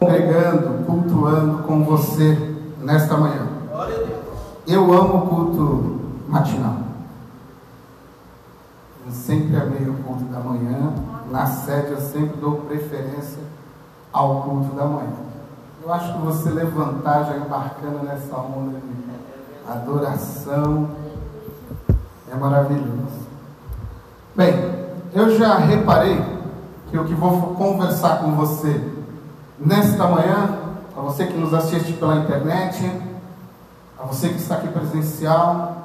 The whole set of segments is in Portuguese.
congregando, cultuando com você nesta manhã. Eu amo o culto matinal. Eu sempre amei o culto da manhã. Na sede eu sempre dou preferência ao culto da manhã. Eu acho que você levantar já embarcando nessa onda de adoração é maravilhoso. Bem, eu já reparei que o que vou conversar com você nesta manhã, a você que nos assiste pela internet, a você que está aqui presencial,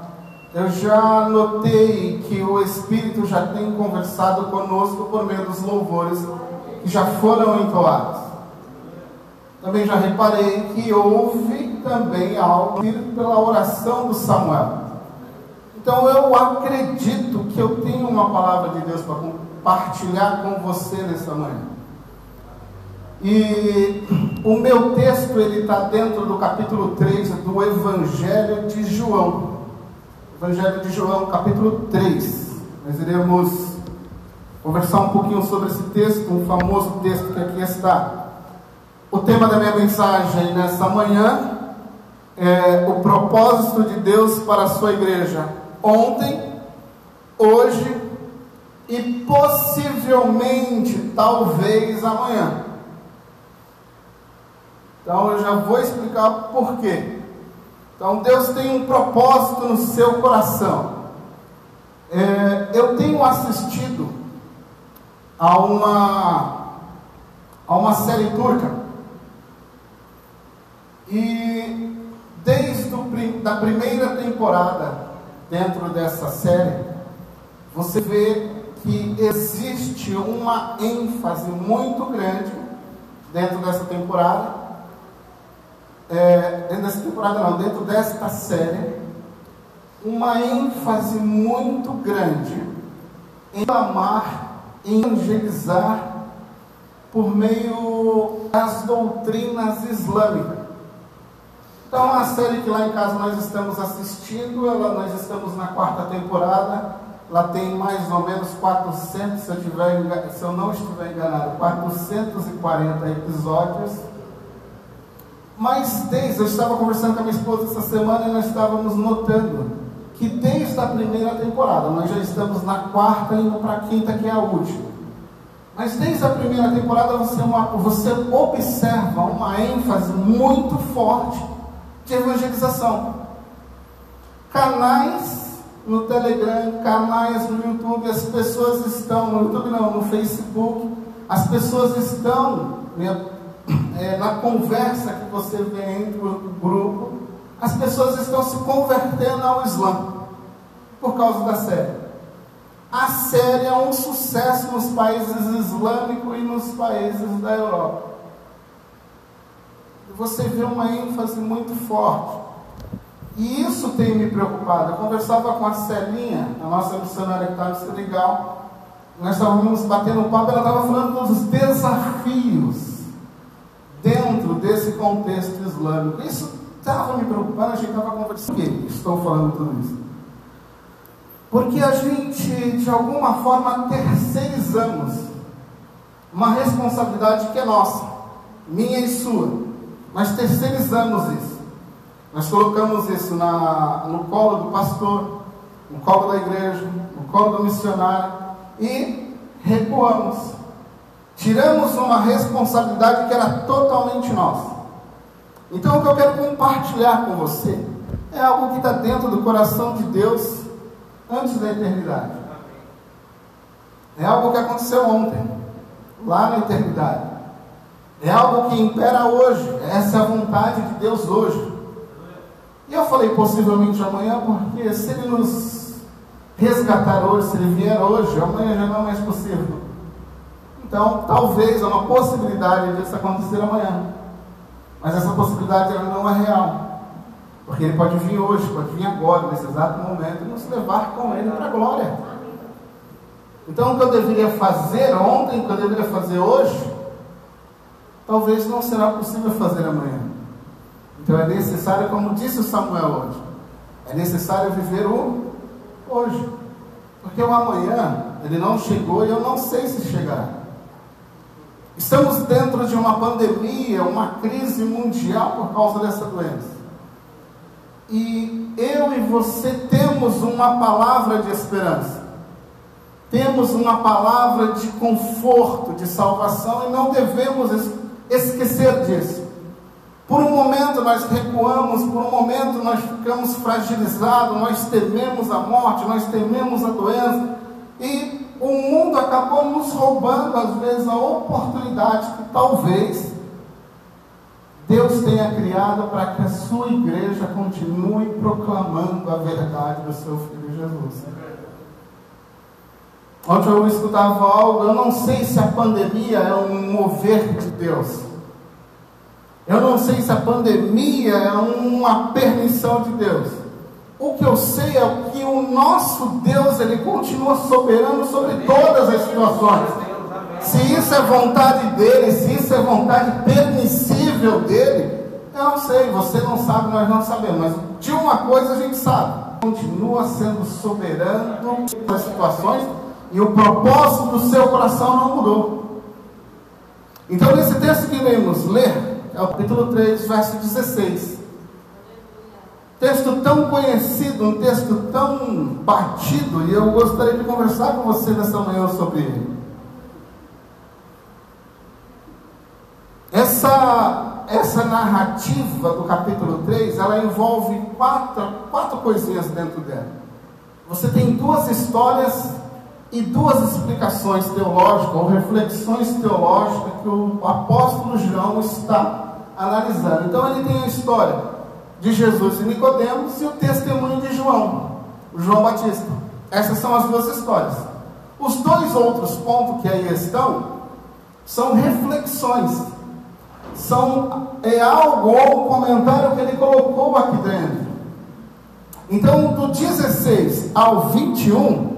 eu já notei que o Espírito já tem conversado conosco por meio dos louvores que já foram entoados. Também já reparei que houve também algo pela oração do Samuel. Então eu acredito que eu tenho uma palavra de Deus para compartilhar com você nessa manhã. E o meu texto ele está dentro do capítulo 3 do Evangelho de João. Evangelho de João, capítulo 3. Nós iremos conversar um pouquinho sobre esse texto, um famoso texto que aqui está. O tema da minha mensagem nessa manhã é o propósito de Deus para a sua igreja ontem, hoje e possivelmente, talvez amanhã. Então eu já vou explicar por quê. Então Deus tem um propósito no seu coração. É, eu tenho assistido a uma, a uma série turca e desde a da primeira temporada dentro dessa série, você vê que existe uma ênfase muito grande dentro dessa temporada. É, dentro dessa temporada não, dentro desta série, uma ênfase muito grande em amar, em evangelizar por meio das doutrinas islâmicas. Então, a série que lá em casa nós estamos assistindo, ela, nós estamos na quarta temporada, ela tem mais ou menos 400, se eu, tiver, se eu não estiver enganado, 440 episódios. Mas desde, eu estava conversando com a minha esposa essa semana e nós estávamos notando que desde a primeira temporada, nós já estamos na quarta indo para a quinta, que é a última. Mas desde a primeira temporada você, uma, você observa uma ênfase muito forte de evangelização. Canais no Telegram, canais no YouTube, as pessoas estão, no YouTube não, no Facebook, as pessoas estão né, é, na conversa que você vê entre o grupo, as pessoas estão se convertendo ao Islã por causa da série. A série é um sucesso nos países islâmicos e nos países da Europa você vê uma ênfase muito forte. E isso tem me preocupado. Eu conversava com a Celinha, a nossa missionária que está no Senegal, nós estávamos batendo papo, ela estava falando dos desafios dentro desse contexto islâmico. Isso estava me preocupando, a gente estava conversando. Por que estou falando tudo isso? Porque a gente, de alguma forma, terceirizamos uma responsabilidade que é nossa, minha e sua. Nós terceirizamos isso. Nós colocamos isso na, no colo do pastor, no colo da igreja, no colo do missionário e recuamos. Tiramos uma responsabilidade que era totalmente nossa. Então, o que eu quero compartilhar com você é algo que está dentro do coração de Deus antes da eternidade. É algo que aconteceu ontem, lá na eternidade. É algo que impera hoje. Essa é a vontade de Deus hoje. E eu falei possivelmente amanhã, porque se Ele nos resgatar hoje, se Ele vier hoje, amanhã já não é mais possível. Então, talvez é uma possibilidade disso acontecer amanhã. Mas essa possibilidade não é real. Porque Ele pode vir hoje, pode vir agora, nesse exato momento, e nos levar com Ele para a glória. Então, o que eu deveria fazer ontem, o que eu deveria fazer hoje, talvez não será possível fazer amanhã. Então é necessário, como disse o Samuel hoje, é necessário viver o hoje. Porque o amanhã, ele não chegou e eu não sei se chegará. Estamos dentro de uma pandemia, uma crise mundial por causa dessa doença. E eu e você temos uma palavra de esperança. Temos uma palavra de conforto, de salvação e não devemos esquecer disso. Por um momento nós recuamos, por um momento nós ficamos fragilizados, nós tememos a morte, nós tememos a doença, e o mundo acabou nos roubando, às vezes, a oportunidade que talvez Deus tenha criado para que a sua igreja continue proclamando a verdade do seu Filho Jesus. Ontem eu escutava algo, eu não sei se a pandemia é um mover de Deus. Eu não sei se a pandemia é uma permissão de Deus. O que eu sei é que o nosso Deus, ele continua soberano sobre todas as situações. Se isso é vontade dele, se isso é vontade permissível dele, eu não sei, você não sabe, nós não sabemos, mas de uma coisa a gente sabe. Continua sendo soberano nas situações e o propósito do seu coração não mudou. Então, nesse texto que iremos ler, é o capítulo 3, verso 16. Texto tão conhecido, um texto tão batido, e eu gostaria de conversar com você nessa manhã sobre ele. Essa, essa narrativa do capítulo 3, ela envolve quatro, quatro coisinhas dentro dela. Você tem duas histórias e duas explicações teológicas, ou reflexões teológicas que o apóstolo João está analisando. Então ele tem a história de Jesus e Nicodemos e o testemunho de João, João Batista. Essas são as duas histórias. Os dois outros pontos que aí estão são reflexões. São é algo ou um comentário que ele colocou aqui dentro. Então, do 16 ao 21,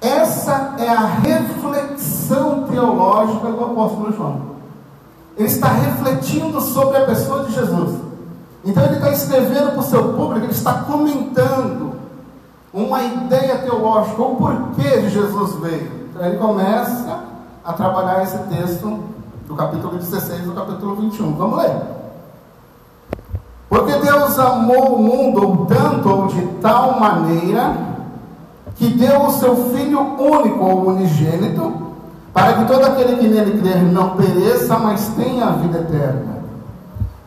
essa é a reflexão teológica do apóstolo João. Ele está refletindo sobre a pessoa de Jesus. Então ele está escrevendo para o seu público, ele está comentando uma ideia teológica, o porquê de Jesus veio. Então ele começa a trabalhar esse texto do capítulo 16 do capítulo 21. Vamos ler. Porque Deus amou o mundo tanto ou de tal maneira que deu o seu Filho único ou unigênito para que todo aquele que nele crer não pereça, mas tenha a vida eterna.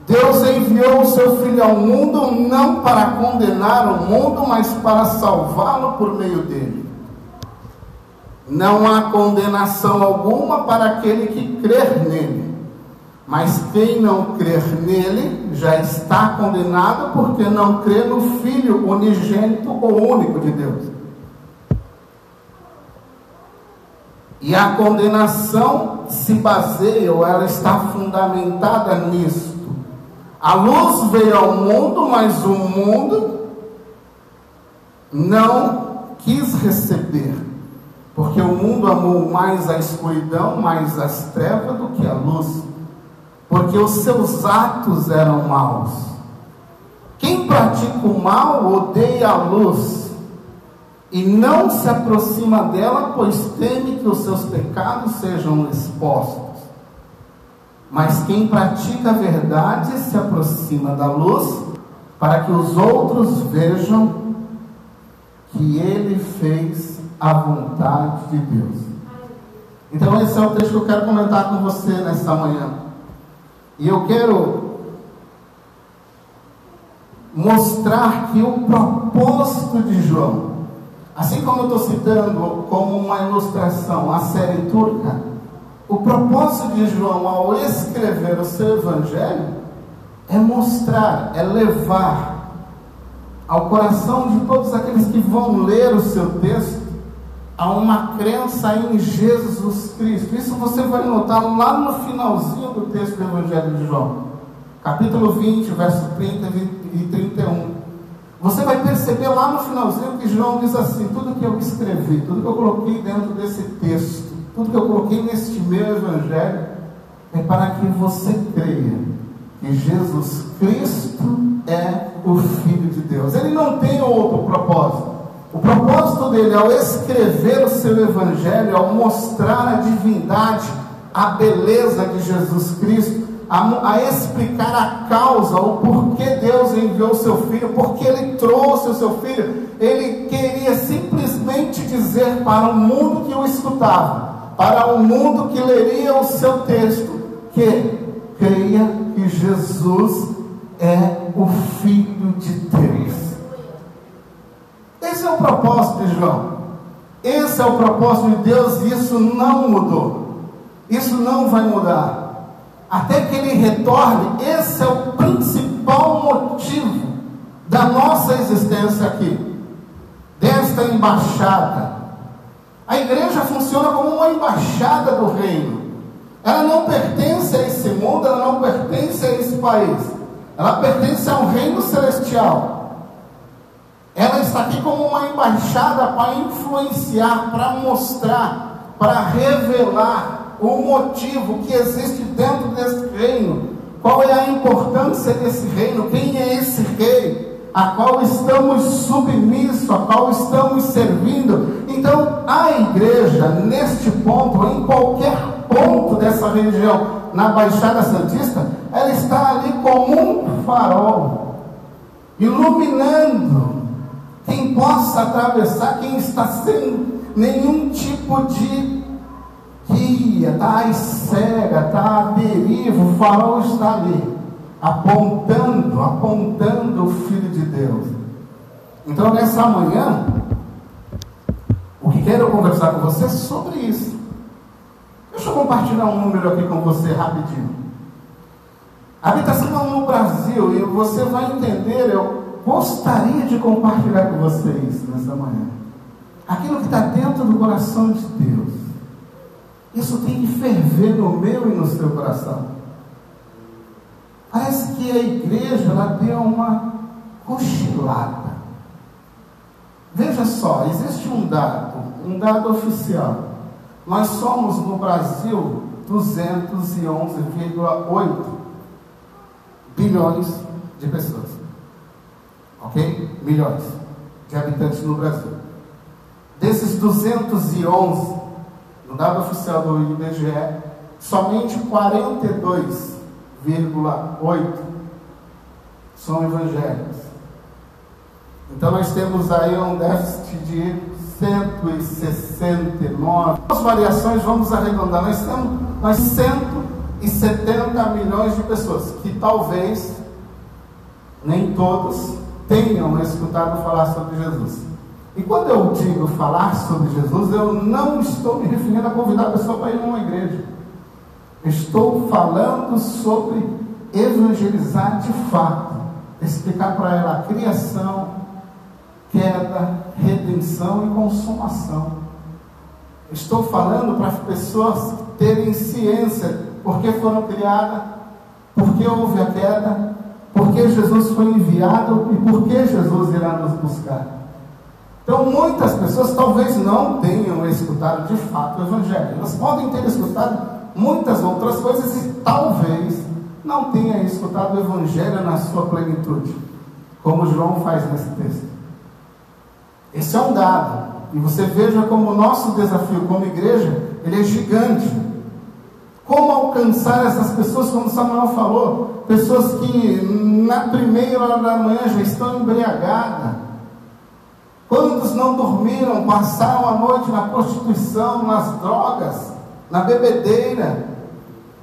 Deus enviou o seu Filho ao mundo não para condenar o mundo, mas para salvá-lo por meio dele. Não há condenação alguma para aquele que crer nele. Mas quem não crer nele já está condenado porque não crê no Filho unigênito ou único de Deus. E a condenação se baseia, ou ela está fundamentada nisto. A luz veio ao mundo, mas o mundo não quis receber. Porque o mundo amou mais a escuridão, mais as trevas do que a luz. Porque os seus atos eram maus. Quem pratica o mal odeia a luz e não se aproxima dela, pois teme que os seus pecados sejam expostos. Mas quem pratica a verdade se aproxima da luz, para que os outros vejam que ele fez a vontade de Deus. Então, esse é o texto que eu quero comentar com você nessa manhã. E eu quero mostrar que o propósito de João Assim como eu estou citando como uma ilustração a série turca, o propósito de João ao escrever o seu evangelho é mostrar, é levar ao coração de todos aqueles que vão ler o seu texto a uma crença em Jesus Cristo. Isso você vai notar lá no finalzinho do texto do Evangelho de João, capítulo 20, verso 30 e 31. Você vai perceber lá no finalzinho que João diz assim: tudo que eu escrevi, tudo que eu coloquei dentro desse texto, tudo que eu coloquei neste meu evangelho, é para que você creia que Jesus Cristo é o Filho de Deus. Ele não tem outro propósito. O propósito dele, ao escrever o seu evangelho, ao mostrar a divindade a beleza de Jesus Cristo, a, a, explicar a causa, o porquê Deus enviou o seu filho, porque ele trouxe o seu filho. Ele queria simplesmente dizer para o mundo que o escutava, para o mundo que leria o seu texto, que creia que Jesus é o Filho de Deus. Esse é o propósito de João. Esse é o propósito de Deus e isso não mudou. Isso não vai mudar. Até que ele retorne, esse é o principal motivo da nossa existência aqui, desta embaixada. A igreja funciona como uma embaixada do reino. Ela não pertence a esse mundo, ela não pertence a esse país. Ela pertence a um reino celestial. Ela está aqui como uma embaixada para influenciar, para mostrar, para revelar o motivo que existe dentro desse reino. Qual é a importância desse reino? Quem é esse rei? A qual estamos submissos, a qual estamos servindo. Então, a igreja, neste ponto, em qualquer ponto dessa região, na Baixada Santista, ela está ali como um farol, iluminando quem possa atravessar, quem está sem nenhum tipo de guia, está cega, está à deriva, o farol está ali, apontando, apontando o Filho de Deus. Então, nessa manhã, o que quero conversar com você é sobre isso. Deixa eu compartilhar um número aqui com você rapidinho. A habitação no Brasil, e você vai entender, eu gostaria de compartilhar com vocês nessa manhã. Aquilo que está dentro do coração de Deus. Isso tem que ferver no meu e no seu coração. Parece que a igreja ela deu uma cochilada. Veja só, existe um dado, um dado oficial. Nós somos no Brasil 211,8 bilhões de pessoas ok? Milhões de habitantes no Brasil. Desses 211, no dado oficial do IBGE, somente 42,8 são evangélicos. Então nós temos aí um déficit de 169. As variações, vamos arredondar, nós temos nós 170 milhões de pessoas, que talvez nem todos tenham escutado falar sobre Jesus. E quando eu digo falar sobre Jesus, eu não estou me referindo a convidar a pessoa para ir a uma igreja. Estou falando sobre evangelizar de fato, explicar para ela a criação, queda, redenção e consumação. Estou falando para as pessoas terem ciência por que foram criadas, por que houve a queda, porque Jesus foi enviado e porque Jesus irá nos buscar. Então, muitas pessoas talvez não tenham escutado de fato o Evangelho. Elas podem ter escutado muitas outras coisas e talvez não tenham escutado o Evangelho na sua plenitude, como João faz nesse texto. Esse é um dado. E você veja como o nosso desafio como igreja, ele é gigante. Como alcançar essas pessoas, como Samuel falou, pessoas que na primeira hora da manhã já estão embriagadas. Quantos não dormiram, passaram a noite na prostituição, nas drogas, na bebedeira?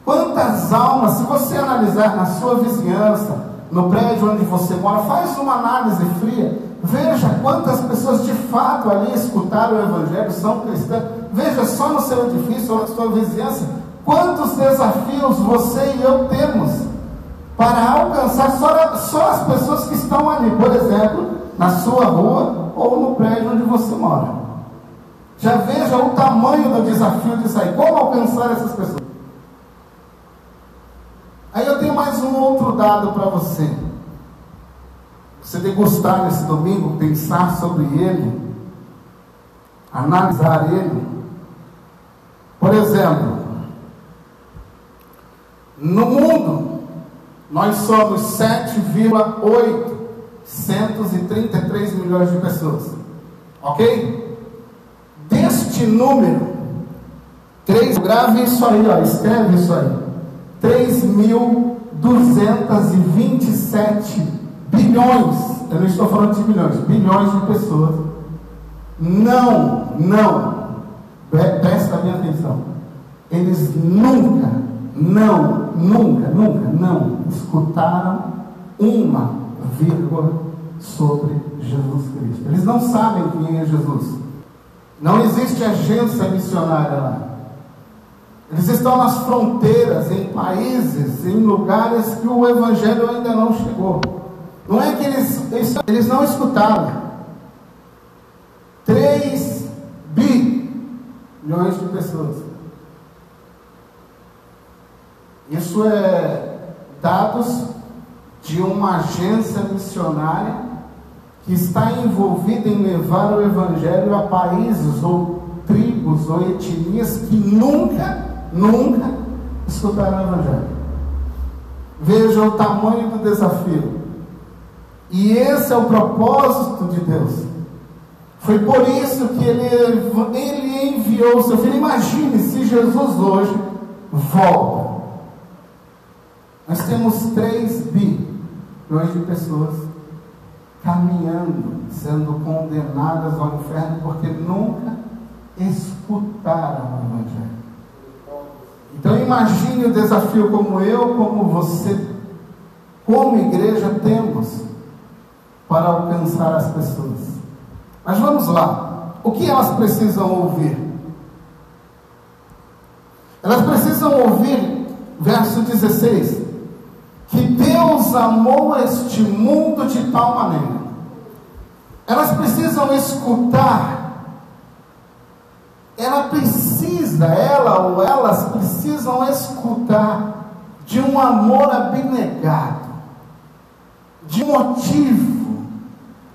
Quantas almas, se você analisar na sua vizinhança, no prédio onde você mora, faz uma análise fria, veja quantas pessoas de fato ali escutaram o Evangelho, são cristãs. Veja só no seu edifício ou na sua vizinhança, Quantos desafios você e eu temos para alcançar só, só as pessoas que estão ali, por exemplo, na sua rua ou no prédio onde você mora? Já veja o tamanho do desafio de sair. Como alcançar essas pessoas? Aí eu tenho mais um outro dado para você. Você degustar nesse domingo, pensar sobre ele, analisar ele. Por exemplo, no mundo, nós somos 7,833 milhões de pessoas. Ok? Deste número, Três, grave isso aí, ó, escreve isso aí. 3.227 bilhões, eu não estou falando de bilhões, bilhões de pessoas. Não, não, presta atenção. Eles nunca, não, nunca, nunca, não escutaram uma vírgula sobre Jesus Cristo. Eles não sabem quem é Jesus. Não existe agência missionária lá. Eles estão nas fronteiras, em países, em lugares que o Evangelho ainda não chegou. Não é que eles, eles, não escutaram. 3 bilhões de pessoas. Isso é dados de uma agência missionária que está envolvida em levar o Evangelho a países ou tribos ou etnias que nunca, nunca escutaram o Evangelho. Veja o tamanho do desafio. E esse é o propósito de Deus. Foi por isso que ele, ele enviou seu filho. Imagine se Jesus hoje volta. Nós temos 3 bilhões de pessoas caminhando, sendo condenadas ao inferno porque nunca escutaram o Evangelho. Então imagine o desafio como eu, como você, como igreja temos para alcançar as pessoas. Mas vamos lá. O que elas precisam ouvir? Elas precisam ouvir, verso 16, que Deus amou este mundo de tal maneira. Elas precisam escutar. Ela precisa, ela ou elas precisam escutar de um amor abnegado, de motivo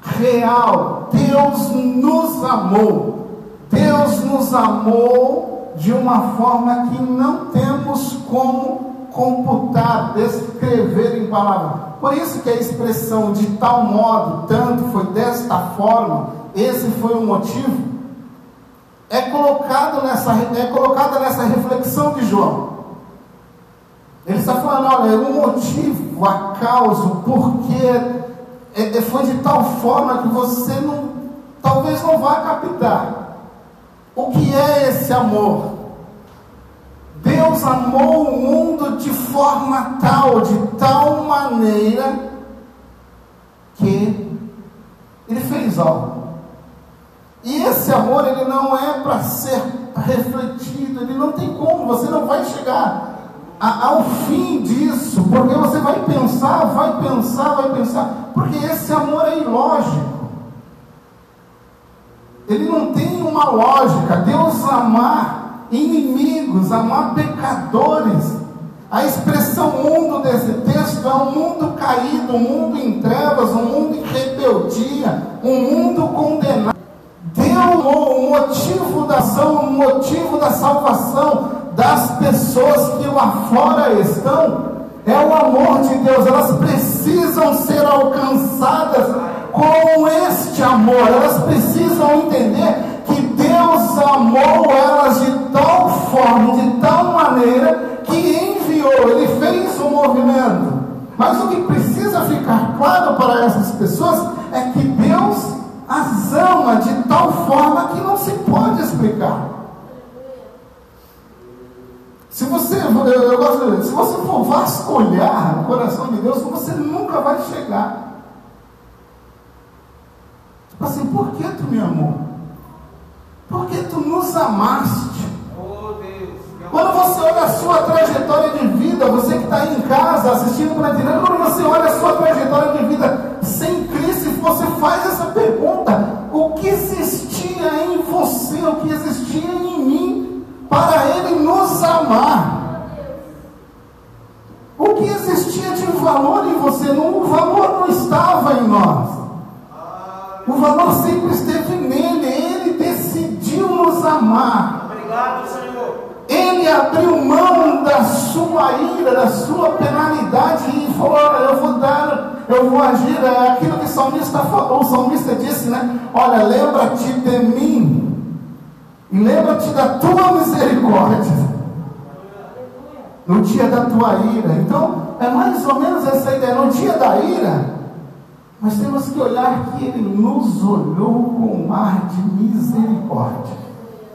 real. Deus nos amou. Deus nos amou de uma forma que não temos como computar, descrever em palavras. Por isso que a expressão de tal modo, tanto, foi desta forma, esse foi o motivo, é colocado nessa, é colocada nessa reflexão de João. Ele está falando, olha, o motivo, a causa, o porquê, é, é, foi de tal forma que você não, talvez não vá captar. O que é esse amor? Deus amou o mundo de forma tal, de tal maneira, que Ele fez algo. E esse amor, ele não é para ser refletido, ele não tem como, você não vai chegar a, ao fim disso, porque você vai pensar, vai pensar, vai pensar, porque esse amor é ilógico. Ele não tem uma lógica. Deus amar inimigos, amar pecadores. A expressão mundo desse texto é um mundo caído, um mundo em trevas, um mundo em rebeldia, um mundo condenado. Deus, o motivo da ação, o motivo da salvação das pessoas que lá fora estão, é o amor de Deus. Elas precisam ser alcançadas com este amor, elas precisam entender que Deus amou elas de tal forma, de tal maneira, que Ele fez o movimento. Mas o que precisa ficar claro para essas pessoas é que Deus as ama de tal forma que não se pode explicar. Se você, eu, eu gosto de, se você for vasculhar o coração de Deus, você nunca vai chegar. Tipo assim, por que tu me amou? Porque tu nos amaste. Quando você olha a sua trajetória de vida, você que está aí em casa assistindo para direita, quando você olha a sua trajetória de vida sem Cristo, você faz essa pergunta: o que existia em você, o que existia em mim, para Ele nos amar? O que existia de valor em você? O valor não estava em nós. O valor sempre esteve nele. Ele decidiu nos amar. Obrigado, Senhor. Abriu mão da sua ira, da sua penalidade e falou: Eu vou dar, eu vou agir. É aquilo que o salmista falou, o salmista disse, né? Olha, lembra-te de mim. Lembra-te da tua misericórdia. No dia da tua ira. Então, é mais ou menos essa ideia. No dia da ira, nós temos que olhar que Ele nos olhou com um ar de misericórdia.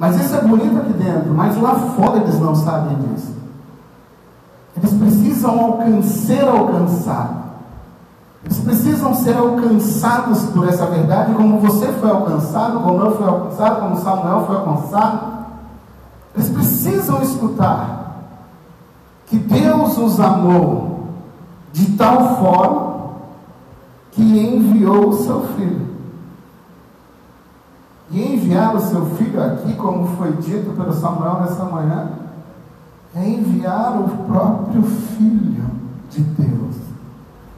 Mas isso é bonito aqui dentro, mas lá fora eles não sabem disso. Eles precisam alcançar, ser alcançados. Eles precisam ser alcançados por essa verdade, como você foi alcançado, como eu fui alcançado, como Samuel foi alcançado. Eles precisam escutar que Deus os amou de tal forma que enviou o seu filho. E enviar o seu filho aqui, como foi dito pelo Samuel nessa manhã, é enviar o próprio Filho de Deus.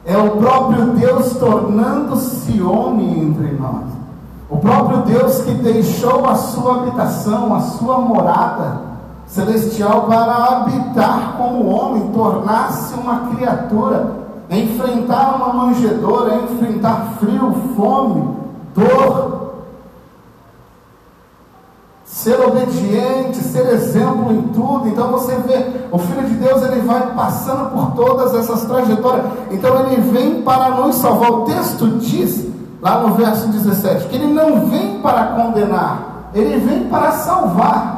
É o próprio Deus tornando-se homem entre nós. O próprio Deus que deixou a sua habitação, a sua morada celestial para habitar como homem, tornar-se uma criatura, enfrentar uma manjedoura, enfrentar frio, fome, dor, ser obediente, ser exemplo em tudo. Então você vê, o Filho de Deus ele vai passando por todas essas trajetórias. Então ele vem para nos salvar. O texto diz, lá no verso 17, que ele não vem para condenar, ele vem para salvar.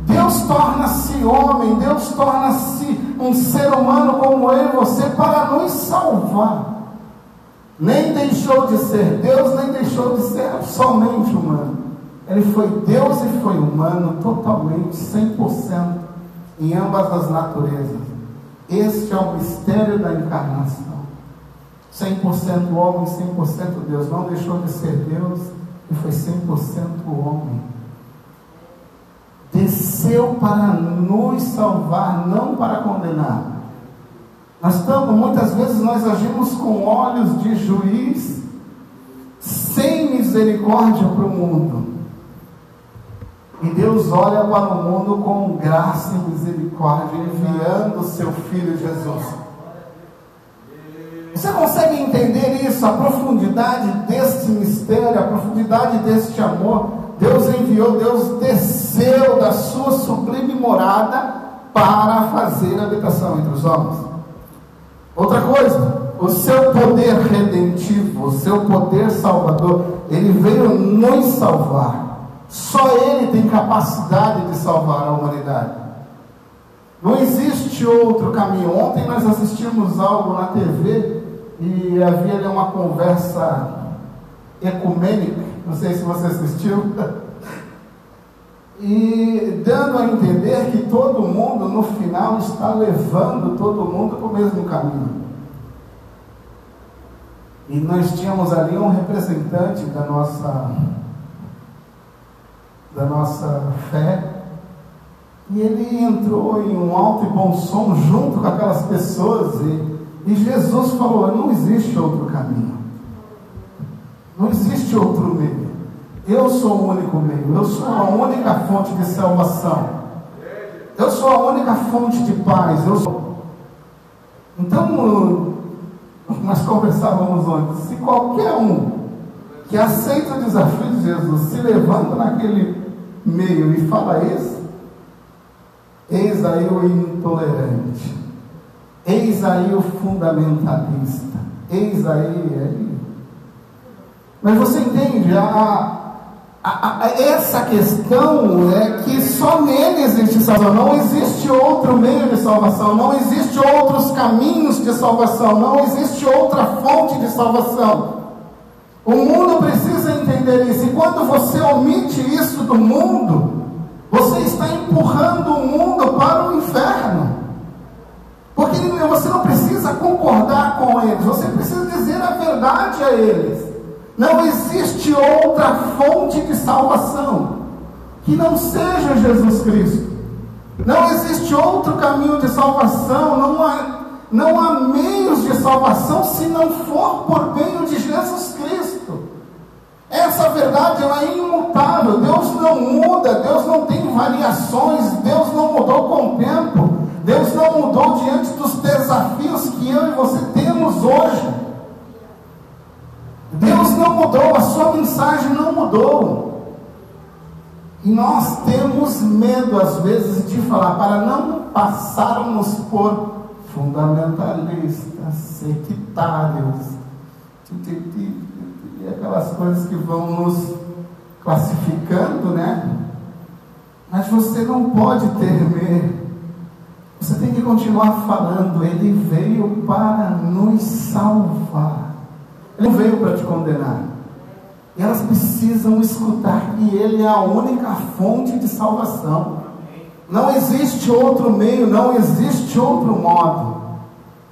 Deus torna-se homem, Deus torna-se um ser humano como eu e você para nos salvar. Nem deixou de ser Deus, nem deixou de ser somente humano. Ele foi Deus e foi humano totalmente, 100% em ambas as naturezas. Este é o mistério da encarnação. 100% homem, 100% Deus. Não deixou de ser Deus e foi 100% homem. Desceu para nos salvar, não para condenar. Nós estamos, muitas vezes nós agimos com olhos de juiz, sem misericórdia para o mundo. E Deus olha para o mundo com graça e misericórdia, enviando o seu Filho Jesus. Você consegue entender isso? A profundidade deste mistério, a profundidade deste amor. Deus enviou, Deus desceu da sua sublime morada para fazer habitação entre os homens. Outra coisa, o seu poder redentivo, o seu poder salvador, ele veio nos salvar. Só Ele tem capacidade de salvar a humanidade. Não existe outro caminho. Ontem nós assistimos algo na TV e havia ali uma conversa ecumênica. Não sei se você assistiu. E dando a entender que todo mundo no final está levando todo mundo para o mesmo caminho. E nós tínhamos ali um representante da nossa da nossa fé. E ele entrou em um alto e bom som junto com aquelas pessoas. E, e Jesus falou: não existe outro caminho. Não existe outro meio. Eu sou o único meio. Eu sou a única fonte de salvação. Eu sou a única fonte de paz. Eu sou... Então, nós conversávamos antes. Se qualquer um que aceita o desafio de Jesus se levanta naquele meio e fala isso, eis aí o intolerante, eis aí o fundamentalista, eis aí. Mas você entende, a, a, a, essa questão é que só nele existe salvação, não existe outro meio de salvação, não existe outros caminhos de salvação, não existe outra fonte de salvação. O mundo precisa entender isso. E quando você omite isso do mundo, você está empurrando o mundo para o inferno. Porque você não precisa concordar com eles, você precisa dizer a verdade a eles. Não existe outra fonte de salvação que não seja Jesus Cristo. Não existe outro caminho de salvação, não há não há meios de salvação se não for por meio de Jesus Cristo. Essa verdade ela é imutável. Deus não muda, Deus não tem variações, Deus não mudou com o tempo. Deus não mudou diante dos desafios que eu e você temos hoje. Deus não mudou, a sua mensagem não mudou. E nós temos medo, às vezes, de falar, para não passarmos por fundamentalistas, sectários, e aquelas coisas que vão nos classificando, né? Mas você não pode temer. Você tem que continuar falando. Ele veio para nos salvar. Ele não veio para te condenar. E elas precisam escutar que Ele é a única fonte de salvação. Não existe outro meio, não existe outro modo.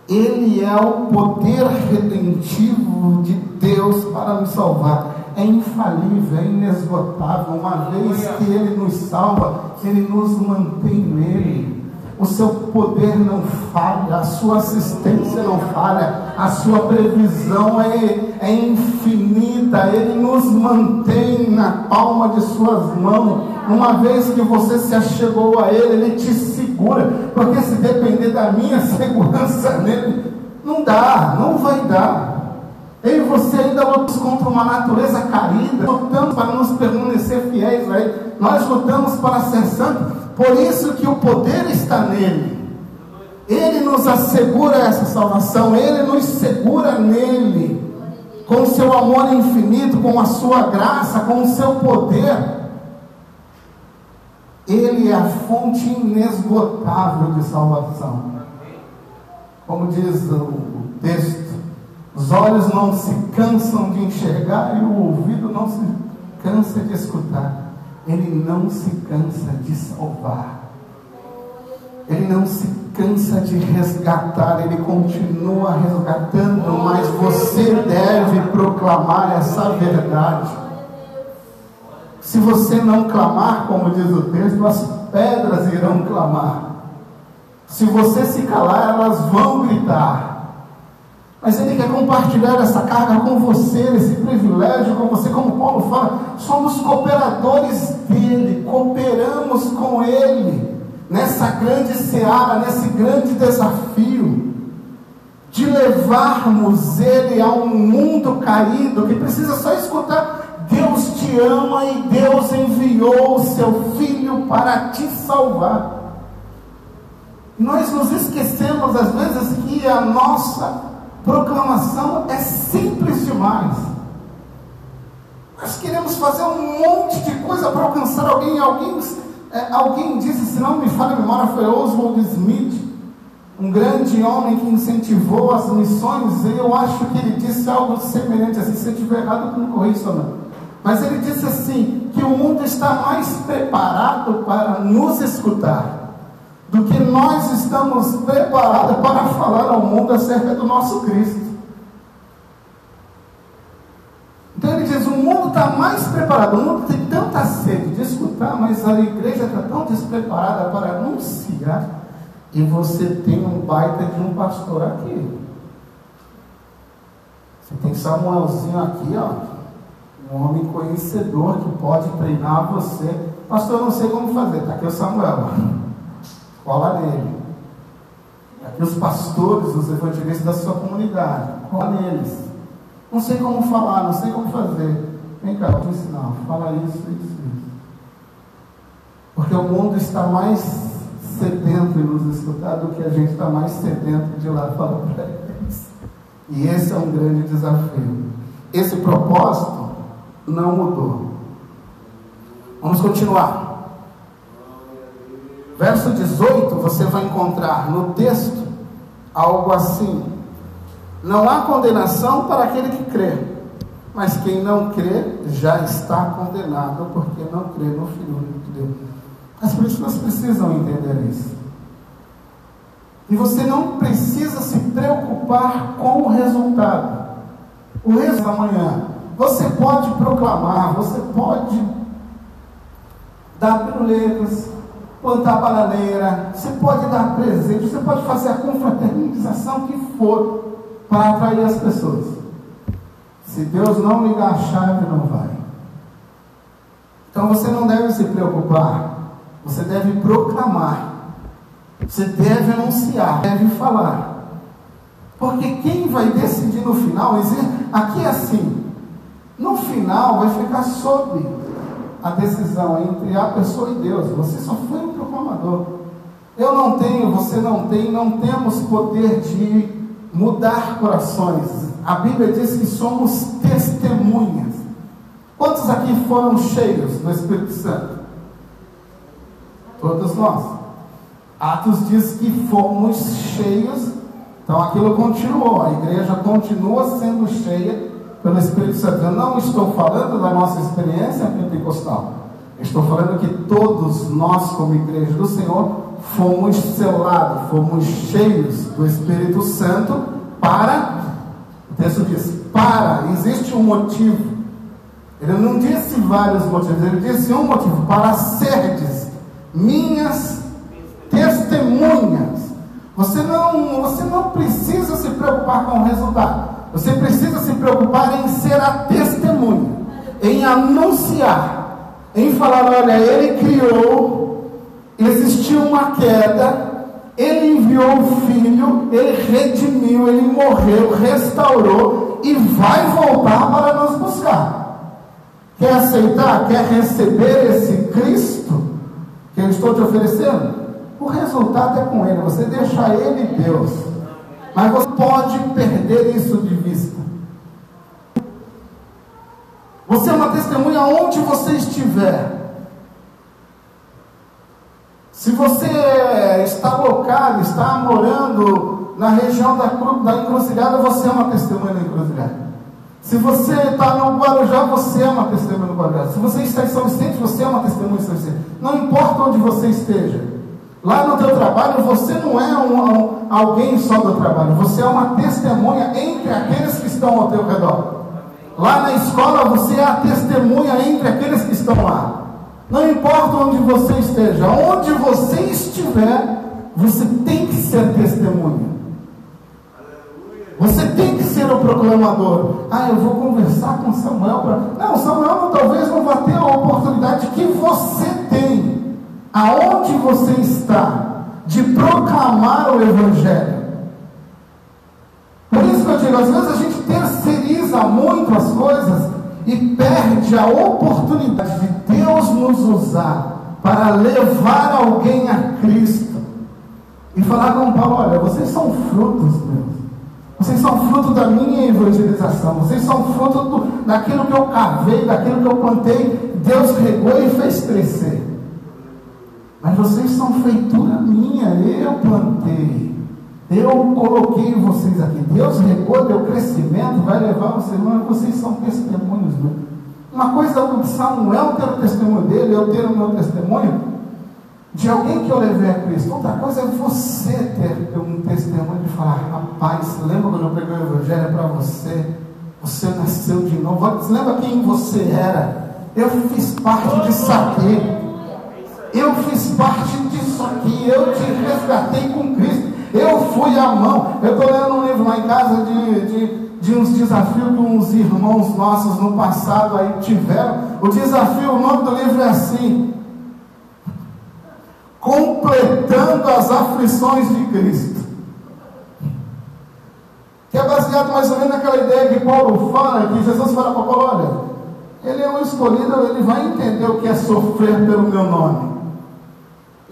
Ele é o poder redentivo de Deus para nos salvar. É infalível, é inesgotável. Uma vez que Ele nos salva, Ele nos mantém nele. O seu poder não falha, a sua assistência não falha, a sua previsão é, é infinita, Ele nos mantém na palma de suas mãos. Uma vez que você se achegou a Ele, Ele te segura, porque se depender da minha segurança nele, não dá, não vai dar. Eu e você ainda lutamos contra uma natureza caída, lutamos para nos permanecer fiéis a Ele, nós lutamos para ser santos. Por isso que o poder está nele. Ele nos assegura essa salvação, ele nos segura nele, com o seu amor infinito, com a sua graça, com o seu poder. Ele é a fonte inesgotável de salvação. Como diz o texto, os olhos não se cansam de enxergar e o ouvido não se cansa de escutar. Ele não se cansa de salvar. Ele não se cansa de resgatar, ele continua resgatando, mas você deve proclamar essa verdade. Se você não clamar, como diz o texto, as pedras irão clamar. Se você se calar, elas vão gritar. Mas Ele quer compartilhar essa carga com você, esse privilégio com você, como Paulo fala, somos cooperadores dele, cooperamos com Ele nessa grande seara, nesse grande desafio de levarmos Ele a um mundo caído que precisa só escutar: te ama e Deus enviou o seu Filho para te salvar. Nós nos esquecemos às vezes que a nossa proclamação é simples demais. Nós queremos fazer um monte de coisa para alcançar alguém. Alguém, é, alguém disse, se não me falha a memória, foi Oswald Smith, um grande homem que incentivou as missões. Eu acho que ele disse algo semelhante assim. Se eu estiver errado, não corrija não. Mas ele disse assim: que o mundo está mais preparado para nos escutar do que nós estamos preparados para falar ao mundo acerca do nosso Cristo. Então ele diz: o mundo está mais preparado, o mundo tem tanta sede de escutar, mas a igreja está tão despreparada para anunciar. E você tem um baita de um pastor aqui. Você tem Samuelzinho aqui, ó. Um homem conhecedor que pode treinar você. Pastor, eu não sei como fazer. Está aqui o Samuel cola nele. Aqui os pastores, os evangelistas da sua comunidade, cola neles. Não sei como falar, não sei como fazer. Vem cá, vou te ensinar. Fala isso, isso, isso. Porque o mundo está mais sedento em nos escutar do que a gente está mais sedento de lá falar para eles. E esse é um grande desafio. Esse propósito não mudou. Vamos continuar. Verso 18, você vai encontrar no texto algo assim: Não há condenação para aquele que crê, mas quem não crê já está condenado, porque não crê no Filho de Deus. As pessoas precisam entender isso. E você não precisa se preocupar com o resultado. O resultado amanhã. Você pode proclamar, você pode dar piruletas, plantar bananeira, você pode dar presente, você pode fazer a confraternização que for para atrair as pessoas. Se Deus não ligar a chave, não vai. Então você não deve se preocupar, você deve proclamar, você deve anunciar, deve falar. Porque quem vai decidir no final, aqui é assim, no final vai ficar sob a decisão entre a pessoa e Deus. Você só foi um proclamador. Eu não tenho, você não tem, não temos poder de mudar corações. A Bíblia diz que somos testemunhas. Quantos aqui foram cheios do Espírito Santo? Todos nós. Atos diz que fomos cheios, então aquilo continuou, a igreja continua sendo cheia pelo Espírito Santo. Eu não estou falando da nossa experiência pentecostal. Estou falando que todos nós, como igreja do Senhor, fomos selados, fomos cheios do Espírito Santo para, o texto diz, para, existe um motivo. Ele não disse vários motivos, ele disse um motivo, para serdes minhas testemunhas. Você não, você não precisa se preocupar com o resultado. Você precisa se preocupar em ser a testemunha, em anunciar, em falar: olha, ele criou, existiu uma queda, ele enviou o filho, ele redimiu, ele morreu, restaurou e vai voltar para nos buscar. Quer aceitar? Quer receber esse Cristo que eu estou te oferecendo? O resultado é com ele, você deixa ele Deus. Mas você pode perder isso de vista. Você é uma testemunha onde você estiver. Se você está local, está morando na região da, da encruzilhada, você é uma testemunha da encruzilhada. Se você está no Guarujá, você é uma testemunha no Guarujá. Se você está em São Vicente, você é uma testemunha em São Vicente. Não importa onde você esteja. Lá no teu trabalho, você não é um, um, alguém só do trabalho, você é uma testemunha entre aqueles que estão ao teu redor. Lá na escola, você é a testemunha entre aqueles que estão lá. Não importa onde você esteja, onde você estiver, você tem que ser testemunha. Você tem que ser o proclamador. Ah, eu vou conversar com Samuel. Pra... Não, Samuel talvez não vá ter a oportunidade que você tem aonde você está, de proclamar o Evangelho. Por isso que eu digo, às vezes a gente terceiriza muito as coisas e perde a oportunidade de Deus nos usar para levar alguém a Cristo. E falar com Paulo, olha, vocês são frutos meus. Vocês são fruto da minha evangelização. Vocês são fruto do, daquilo que eu cavei, daquilo que eu plantei. Deus regou e fez crescer. Mas vocês são feitura minha, eu plantei. Eu coloquei vocês aqui. Deus regou, deu crescimento, vai levar vocês, mas vocês são testemunhos. Né? Uma coisa é o Samuel ter o testemunho dele, eu ter o meu testemunho de alguém que eu levei a Cristo. Outra coisa é você ter um testemunho de falar, rapaz, lembra quando eu peguei o Evangelho para você? Você nasceu de novo. Lembra quem você era? Eu fiz parte disso aqui. Eu fiz parte disso aqui, eu te resgatei com Cristo, eu fui a mão. Eu estou lendo um livro lá em casa de, de, de uns desafios que uns irmãos nossos no passado aí tiveram. O desafio, o nome do livro é assim: Completando as aflições de Cristo. Que é baseado mais ou menos naquela ideia que Paulo fala, que Jesus fala para Paulo, olha, ele é um escolhido, ele vai entender o que é sofrer pelo meu nome.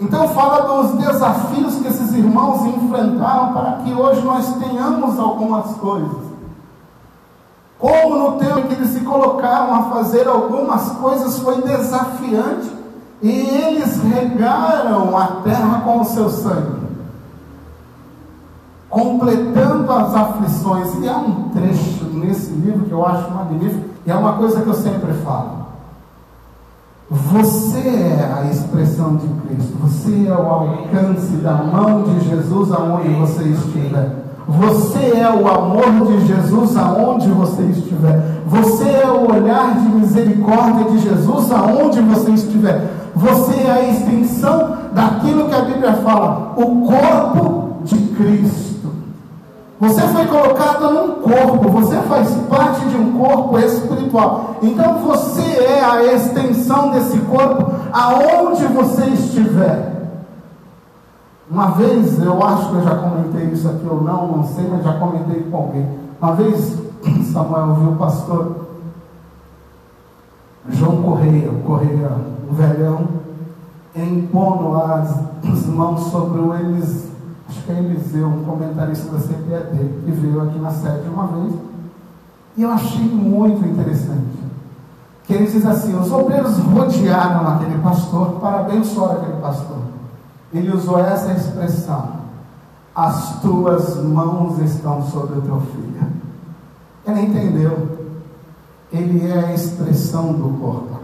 Então fala dos desafios que esses irmãos enfrentaram para que hoje nós tenhamos algumas coisas. Como no tempo que eles se colocaram a fazer algumas coisas foi desafiante e eles regaram a terra com o seu sangue, completando as aflições. E há um trecho nesse livro que eu acho magnífico, e é uma coisa que eu sempre falo. Você é a expressão de Cristo, você é o alcance da mão de Jesus aonde você estiver. Você é o amor de Jesus aonde você estiver. Você é o olhar de misericórdia de Jesus aonde você estiver. Você é a extensão daquilo que a Bíblia fala, o corpo de Cristo. Você foi colocado num corpo, você faz parte de um corpo espiritual. Então você é a extensão desse corpo aonde você estiver. Uma vez, eu acho que eu já comentei isso aqui ou não, não sei, mas já comentei com alguém. Uma vez, Samuel viu o pastor João Correia, Correia, o velhão, impondo as, mãos sobre o Elis, acho que é Eliseu, um comentarista da CPAD, que veio aqui na sede uma vez, e eu achei muito interessante. Que ele diz assim: os obreiros rodearam aquele pastor para abençoar aquele pastor. Ele usou essa expressão: as tuas mãos estão sobre o teu filho. Ele entendeu. Ele é a expressão do corpo.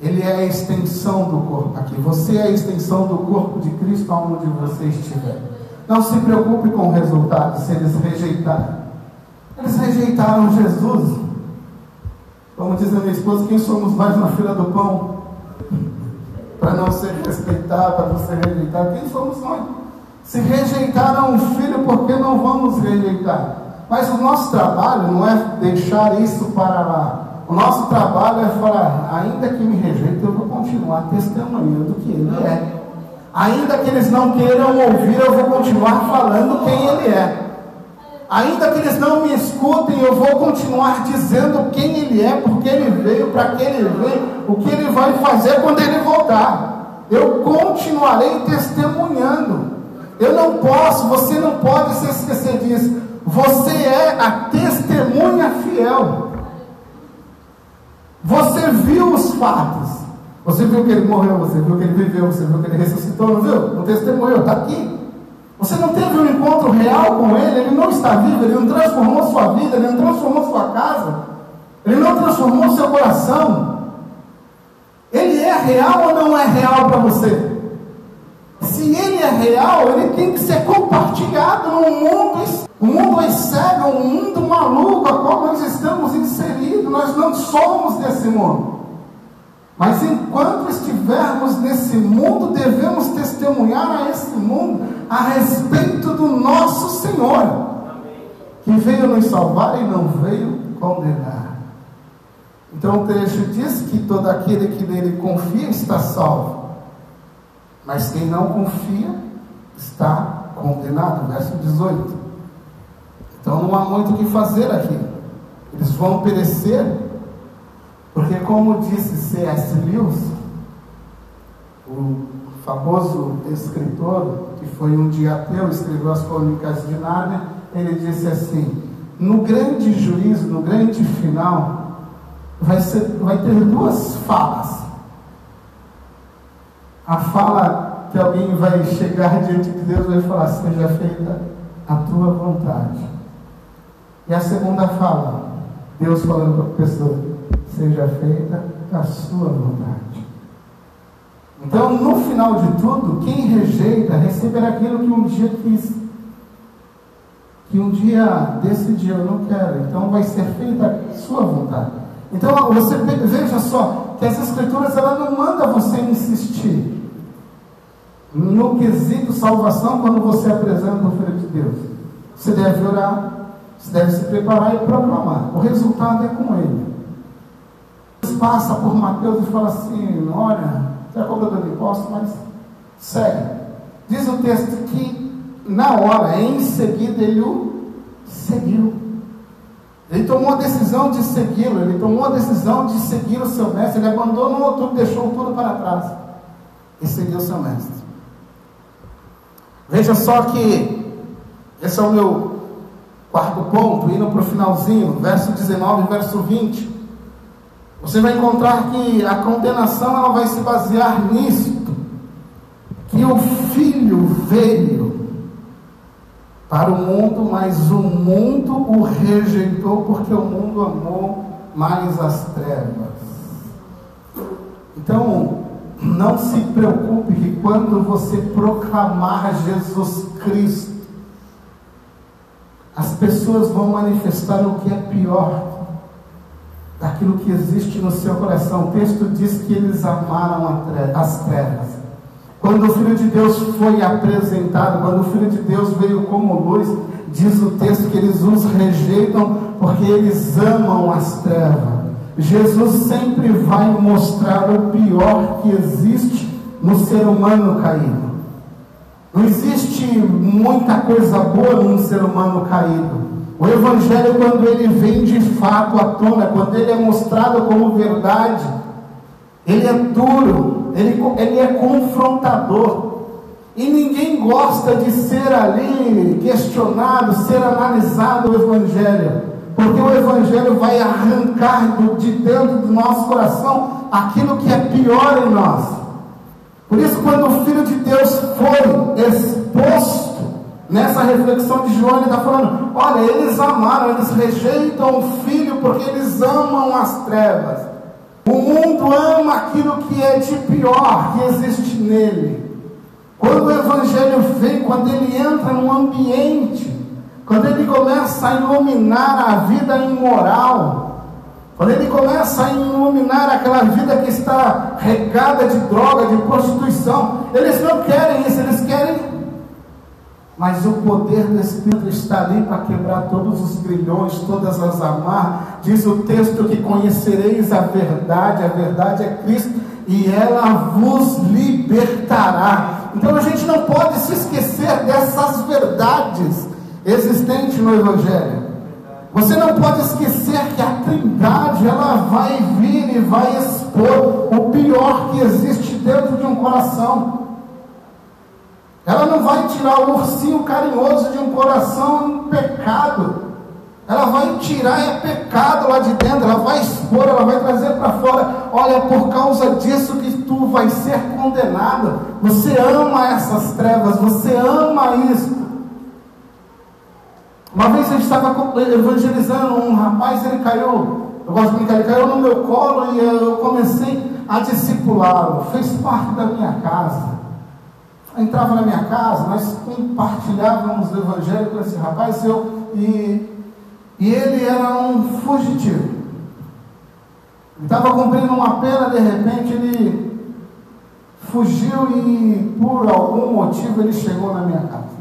Ele é a extensão do corpo aqui. Você é a extensão do corpo de Cristo aonde você estiver. Não se preocupe com o resultado se eles rejeitarem. Eles rejeitaram Jesus. Como diz a minha esposa, quem somos nós na fila do pão? Para não ser respeitado, para não ser rejeitado. Quem somos nós? Se rejeitaram o filho, por que não vamos rejeitar? Mas o nosso trabalho não é deixar isso para lá. O nosso trabalho é falar, ainda que me rejeitem, eu vou continuar testemunhando que Ele é. Ainda que eles não queiram ouvir, eu vou continuar falando quem Ele é. Ainda que eles não me escutem, eu vou continuar dizendo quem Ele é, porque Ele veio, para que Ele veio, o que Ele vai fazer quando Ele voltar. Eu continuarei testemunhando. Eu não posso, você não pode se esquecer disso. Você é a testemunha fiel. Você viu os fatos. Você viu que ele morreu, você viu que ele viveu, você viu que ele ressuscitou, não viu? Não testemunhou, está aqui. Você não teve um encontro real com ele, ele não está vivo, ele não transformou sua vida, ele não transformou sua casa, ele não transformou seu coração. Ele é real ou não é real para você? Se ele é real, ele tem que ser compartilhado no mundo um mundo é cego, um mundo maluco, a qual nós estamos inseridos, nós não somos desse mundo. Mas enquanto estivermos nesse mundo, devemos testemunhar a esse mundo a respeito do nosso Senhor, que veio nos salvar e não veio condenar. Então o trecho diz que todo aquele que nele confia está salvo, mas quem não confia está condenado. Verso 18. Então não há muito o que fazer aqui. Eles vão perecer, porque como disse C.S. Lewis, o famoso escritor, que foi um dia ateu, escreveu as crônicas de Nárnia, ele disse assim, no grande juízo, no grande final, vai, ser, vai ter duas falas. A fala que alguém vai chegar diante de Deus e vai falar, seja feita a tua vontade. E a segunda fala, Deus falando para a pessoa, seja feita a sua vontade. Então, no final de tudo, quem rejeita receberá aquilo que um dia quis. Que um dia decidiu, eu não quero. Então vai ser feita a sua vontade. Então você veja só que as escrituras ela não manda você insistir no quesito salvação quando você apresenta o Filho de Deus. Você deve orar, você deve se preparar e proclamar. O resultado é com ele. Passa por Mateus e fala assim: olha, você é cobrador de impostos, mas segue. Diz o texto que na hora, em seguida, ele o seguiu. Ele tomou a decisão de segui-lo, ele tomou a decisão de seguir o seu mestre, ele abandonou tudo, deixou tudo para trás e seguiu o seu mestre. Veja só que esse é o meu Quarto ponto, indo para o finalzinho, verso 19 e verso 20. Você vai encontrar que a condenação ela vai se basear nisto, que o Filho veio para o mundo, mas o mundo o rejeitou porque o mundo amou mais as trevas. Então, não se preocupe que quando você proclamar Jesus Cristo, as pessoas vão manifestar o que é pior daquilo que existe no seu coração. O texto diz que eles amaram as trevas. Quando o Filho de Deus foi apresentado, quando o Filho de Deus veio como luz, diz o texto que eles os rejeitam porque eles amam as trevas. Jesus sempre vai mostrar o pior que existe no ser humano caído. Não existe muita coisa boa num ser humano caído. O Evangelho, quando ele vem de fato à tona, quando ele é mostrado como verdade, ele é duro, ele, ele é confrontador. E ninguém gosta de ser ali questionado, ser analisado o Evangelho, porque o Evangelho vai arrancar de dentro do nosso coração aquilo que é pior em nós. Por isso, quando o Filho de Deus foi exposto nessa reflexão de João, ele está falando: olha, eles amaram, eles rejeitam o Filho porque eles amam as trevas. O mundo ama aquilo que é de pior que existe nele. Quando o Evangelho vem, quando ele entra num ambiente, quando ele começa a iluminar a vida imoral, quando ele começa a iluminar aquela vida que está regada de droga, de prostituição, eles não querem isso, eles querem. Mas o poder do Espírito está ali para quebrar todos os grilhões, todas as amarras. Diz o texto que conhecereis a verdade, a verdade é Cristo, e ela vos libertará. Então a gente não pode se esquecer dessas verdades existentes no Evangelho. Você não pode esquecer que a Trindade ela vai vir e vai expor o pior que existe dentro de um coração. Ela não vai tirar o ursinho carinhoso de um coração em pecado. Ela vai tirar é pecado lá de dentro, ela vai expor, ela vai trazer para fora. Olha, por causa disso que tu vai ser condenado. Você ama essas trevas, você ama isso. Uma vez gente estava evangelizando um rapaz, ele caiu, eu gosto de brincar, ele caiu no meu colo e eu comecei a discipulá-lo. Fez parte da minha casa. entrava na minha casa, nós compartilhávamos o evangelho com esse rapaz eu, e, e ele era um fugitivo. Estava cumprindo uma pena, de repente ele fugiu e por algum motivo ele chegou na minha casa.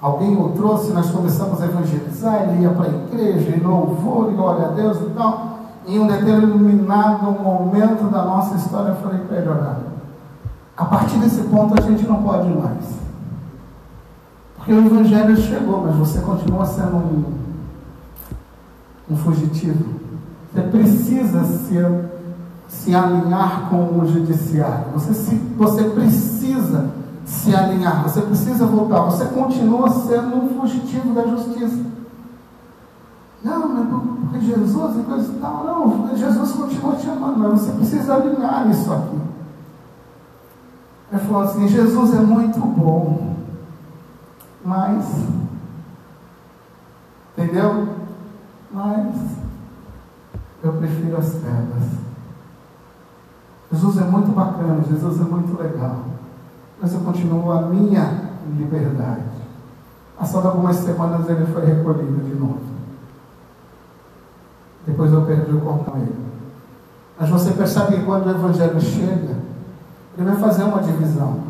Alguém o trouxe, nós começamos a evangelizar, ele ia para a igreja, e louvor, e glória a Deus e tal. Em um determinado momento da nossa história, eu falei para ele: olha, a partir desse ponto a gente não pode mais. Porque o evangelho chegou, mas você continua sendo um, um fugitivo. Você precisa se, se alinhar com o judiciário. Você, se, você precisa se alinhar, você precisa voltar, você continua sendo um fugitivo da justiça. Não, mas porque Jesus e coisa tal, não, Jesus continua te amando, mas você precisa alinhar isso aqui. Ele falou assim, Jesus é muito bom, mas, entendeu? Mas eu prefiro as trevas. Jesus é muito bacana, Jesus é muito legal mas eu continuo a minha liberdade. Passado algumas semanas ele foi recolhido de novo. Depois eu perdi o contato com ele. Mas você percebe que quando o Evangelho chega, ele vai fazer uma divisão.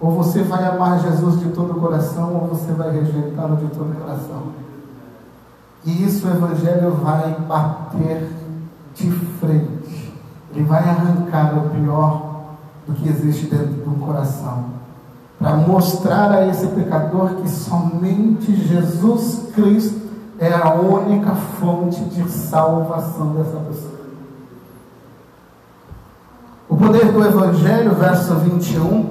Ou você vai amar Jesus de todo o coração, ou você vai rejeitá-lo de todo o coração. E isso o Evangelho vai bater de frente. Ele vai arrancar o pior do que existe dentro do coração, para mostrar a esse pecador que somente Jesus Cristo é a única fonte de salvação dessa pessoa. O poder do Evangelho, verso 21,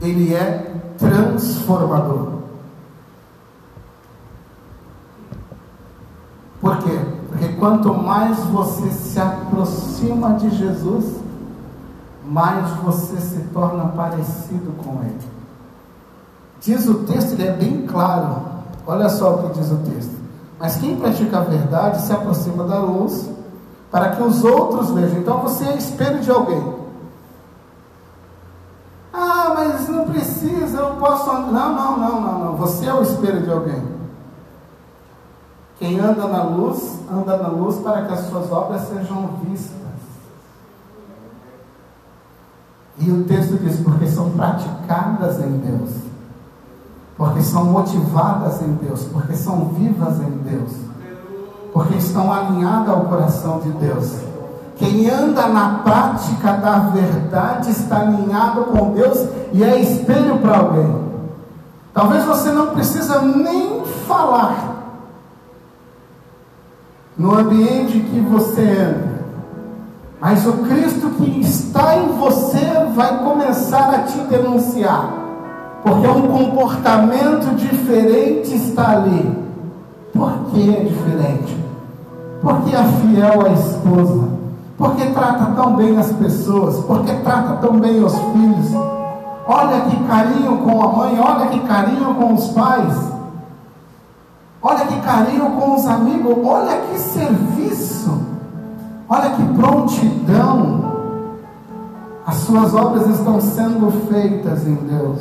ele é transformador. Por quê? Porque quanto mais você se aproxima de Jesus, mais você se torna parecido com Ele. Diz o texto, ele é bem claro. Olha só o que diz o texto. Mas quem pratica a verdade se aproxima da luz, para que os outros vejam. Então você é espelho de alguém. Ah, mas não precisa, eu posso. Não, não, não, não, não. Você é o espelho de alguém. Quem anda na luz, anda na luz para que as suas obras sejam vistas. E o texto diz: porque são praticadas em Deus, porque são motivadas em Deus, porque são vivas em Deus, porque estão alinhadas ao coração de Deus. Quem anda na prática da verdade está alinhado com Deus e é espelho para alguém. Talvez você não precisa nem falar, no ambiente que você anda. Mas o Cristo que está em você vai começar a te denunciar. Porque um comportamento diferente está ali. Por que é diferente? Porque é fiel à esposa. Porque trata tão bem as pessoas. Porque trata tão bem os filhos. Olha que carinho com a mãe. Olha que carinho com os pais. Olha que carinho com os amigos. Olha que serviço. Olha que prontidão. As suas obras estão sendo feitas em Deus.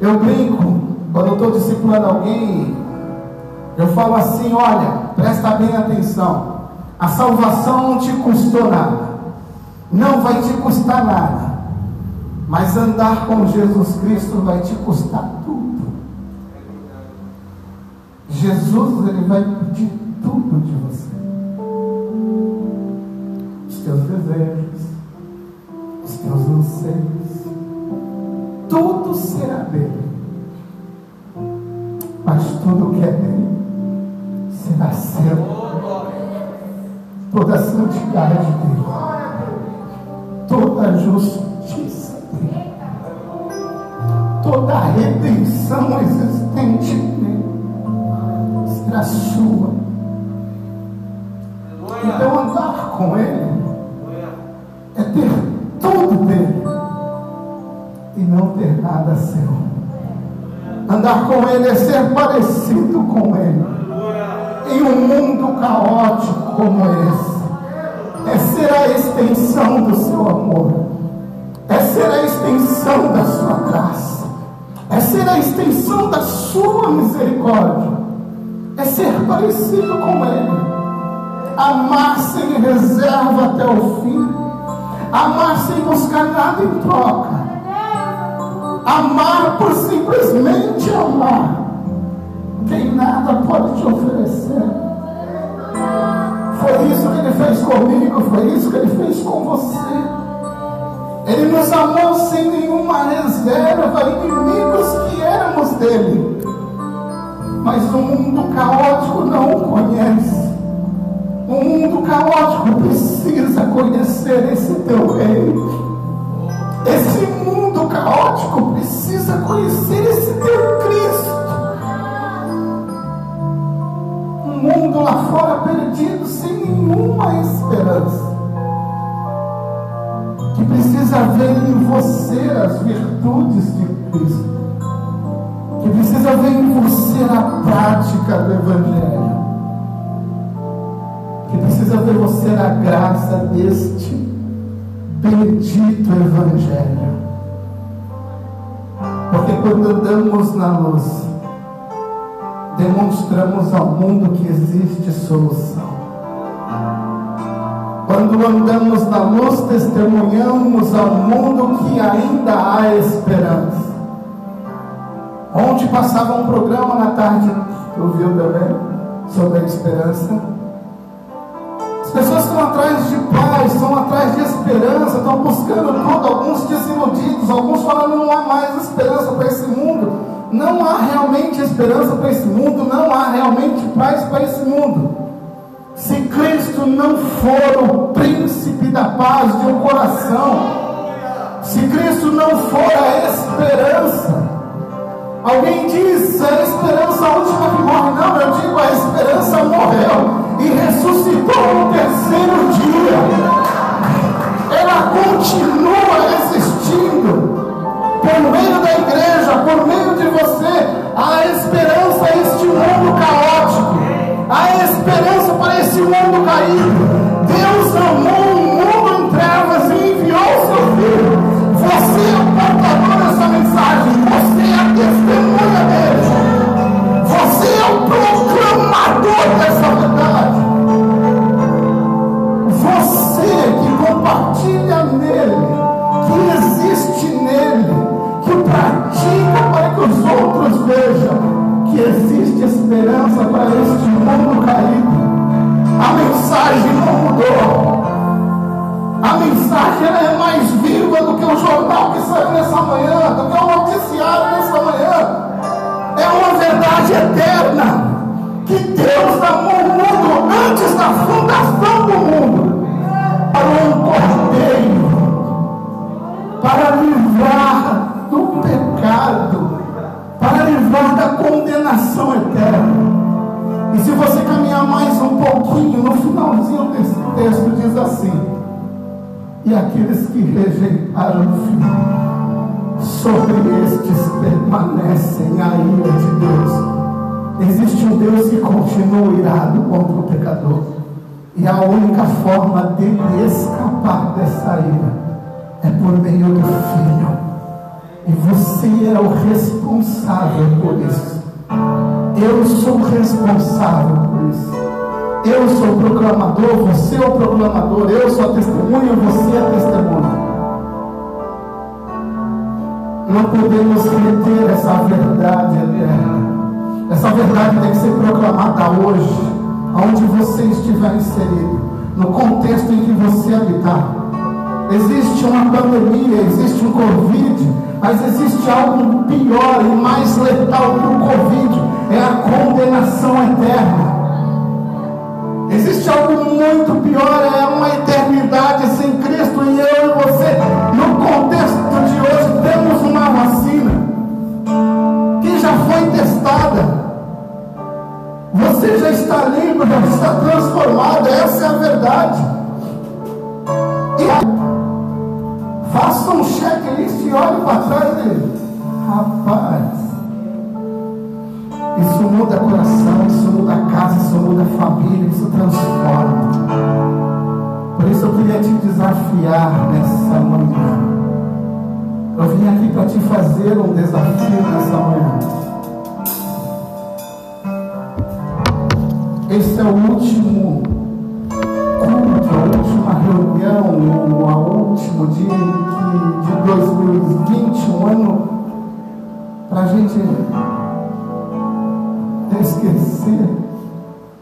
Eu brinco, quando eu estou discipulando alguém, eu falo assim: olha, presta bem atenção. A salvação não te custou nada, não vai te custar nada, mas andar com Jesus Cristo vai te custar tudo. Jesus, ele vai pedir tudo de tudo será dele. Mas tudo que é dele será seu. Toda a santidade dele, toda nada seu. Andar com Ele é ser parecido com Ele. Em um mundo caótico como esse, é ser a extensão do seu amor, é ser a extensão da sua graça, é ser a extensão da sua misericórdia, é ser parecido com Ele. Amar sem reserva até o fim, amar sem buscar nada em troca Amar por simplesmente amar. Quem nada pode te oferecer. Foi isso que ele fez comigo, foi isso que ele fez com você. Ele nos amou sem nenhuma reserva, inimigos que éramos dele. Mas o mundo caótico não o conhece. O mundo caótico precisa conhecer esse teu rei. Esse mundo caótico precisa conhecer esse teu Cristo. Um mundo lá fora perdido, sem nenhuma esperança. Que precisa ver em você as virtudes de Cristo. Que precisa ver em você a prática do Evangelho. Que precisa ver você a graça deste bendito Evangelho. Quando andamos na luz, demonstramos ao mundo que existe solução. Quando andamos na luz, testemunhamos ao mundo que ainda há esperança. Ontem passava um programa na tarde, tu viu também, sobre a esperança atrás de paz, estão atrás de esperança, estão buscando tudo, alguns desiludidos, alguns falando não há mais esperança para esse mundo. Não há realmente esperança para esse mundo, não há realmente paz para esse mundo. Se Cristo não for o príncipe da paz de um coração, se Cristo não for a esperança, alguém diz a esperança última que morre, não, eu digo a esperança morreu e ressuscitou no terceiro dia. Ela continua existindo por meio da igreja, por meio de você. Há esperança a este mundo caótico, há esperança para esse mundo caído. Deus amou o mundo em trevas e enviou seu filho. Você é o portador dessa mensagem, você é a testemunha dele, você é o proclamador dessa verdade. compartilha nele, que existe nele, que pratica para que os outros vejam que existe esperança para este mundo caído. A mensagem não mudou. A mensagem é mais viva do que o jornal que permanecem a ira de Deus. Existe um Deus que continua irado contra o pecador. E a única forma dele escapar dessa ira é por meio do Filho. E você é o responsável por isso. Eu sou responsável por isso. Eu sou o proclamador, você é o proclamador, eu sou a testemunha, você é a testemunha. Não podemos reter essa verdade eterna. Essa verdade tem que ser proclamada hoje, onde você estiver inserido, no contexto em que você habitar. Existe uma pandemia, existe um Covid, mas existe algo pior e mais letal que o Covid, é a condenação eterna. Existe algo muito pior, é uma eternidade sem Cristo e eu e você, no contexto temos uma vacina que já foi testada. Você já está limpo, já está transformado, essa é a verdade. E Faça um checklist e olhe para trás dele. Rapaz, isso muda coração, isso muda casa, isso muda família, isso transforma. Por isso eu queria te desafiar nessa manhã. Eu vim aqui para te fazer um desafio nessa manhã. Esse é o último culto, a última reunião, o último dia de 2020, um ano para a gente esquecer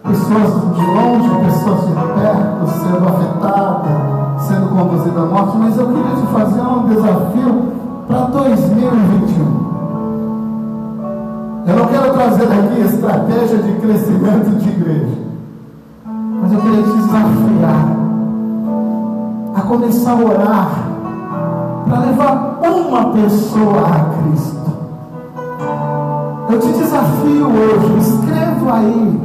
pessoas de longe, pessoas de perto sendo afetadas, sendo conduzidas à morte, mas eu queria te fazer um desafio para 2021. Eu não quero trazer aqui estratégia de crescimento de igreja. Mas eu queria te desafiar a começar a orar para levar uma pessoa a Cristo. Eu te desafio hoje, escreva aí.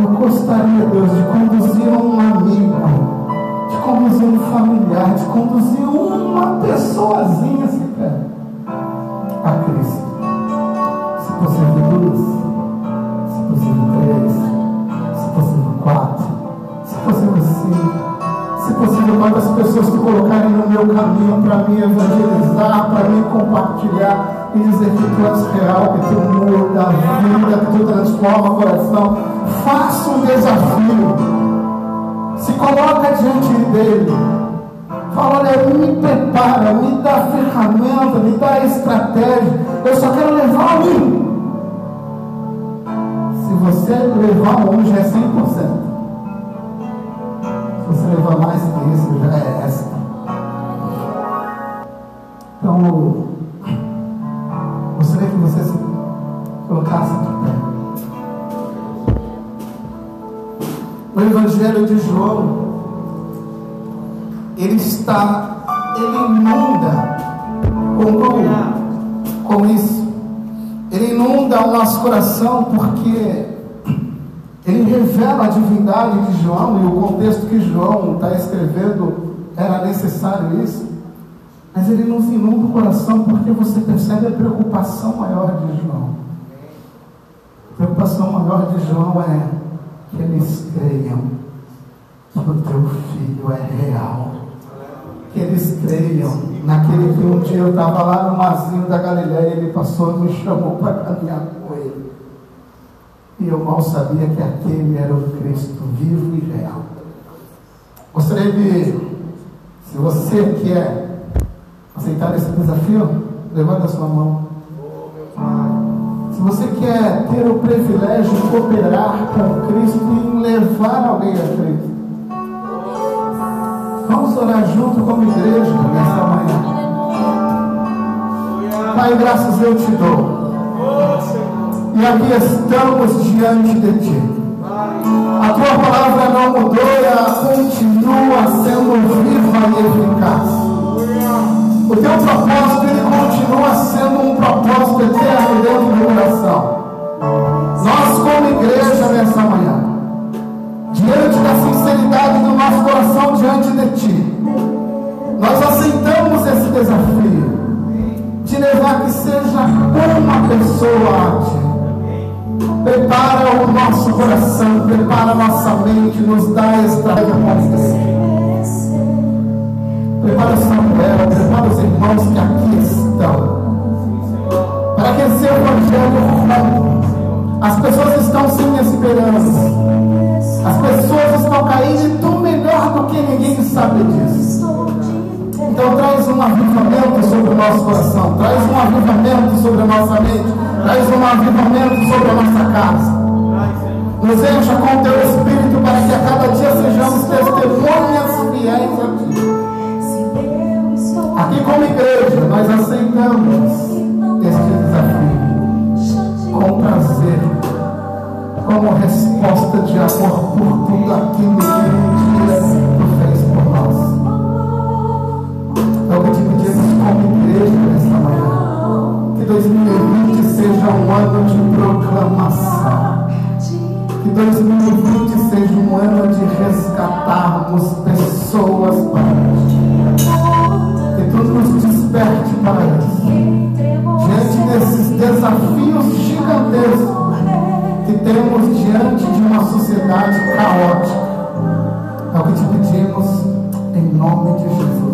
Eu gostaria, Deus, de conduzir um amigo, de conduzir um familiar, de conduzir uma pessoazinha sequer a Cristo. Se possível duas, se possível três possível quatro, se possível cinco, se possível manda as pessoas que colocarem no meu caminho para me evangelizar, para me compartilhar e dizer que tu és real, que tu muda a vida, que tu transforma o coração. Faça um desafio. Se coloca diante dele. Fala, olha, me prepara, me dá ferramenta, me dá estratégia. Eu só quero levar um você levar um já é 100%. Se você levar mais que isso, já é extra. Então, gostaria que você se colocasse de pé. O Evangelho de João, ele inunda com, com isso. Ele inunda o nosso coração porque ele revela a divindade de João e o contexto que João está escrevendo era necessário isso. Mas ele nos inunda o coração porque você percebe a preocupação maior de João. A preocupação maior de João é que eles creiam que o teu filho é real. Que eles creiam naquele que um dia eu estava lá no marzinho da Galileia e ele passou e me chamou para caminhar com ele. E eu mal sabia que aquele era o Cristo vivo e real. Gostaria de, se você quer aceitar esse desafio, levanta a sua mão. Se você quer ter o privilégio de cooperar com Cristo e levar alguém a Cristo, vamos orar junto como igreja nessa manhã. Pai, graças eu te dou. E aqui estamos diante de Ti. A tua palavra não mudou e ela continua sendo viva e eficaz. O teu propósito ele continua sendo um propósito eterno dentro do coração. Nós, como igreja, nessa manhã, nosso coração diante de Ti, nós aceitamos esse desafio de levar que seja uma pessoa a Ti. Prepara o nosso coração, prepara a nossa mente, nos dá a estratégia Prepara Samuel, prepara os irmãos que aqui estão. Para que esse evangelho As pessoas estão sem esperança. As pessoas estão caindo e tu melhor do que ninguém sabe disso. Então traz um avivamento sobre o nosso coração, traz um avivamento sobre a nossa mente, traz um avivamento sobre a nossa casa. Nos encha com o teu Espírito para que a cada dia sejamos testemunhas fiéis a ti. Aqui como igreja, nós aceitamos este desafio com prazer, como resposta de amor por tudo aquilo que um dia tu fez por nós. Então eu te pedimos como igreja nesta manhã, que 2020 seja um ano de proclamação. Que 2020 seja um ano de resgatarmos pessoas para ti que tu nos desperte para isso. Diante desses desafios gigantescos que temos diante de uma sociedade caótica. É o que te pedimos em nome de Jesus.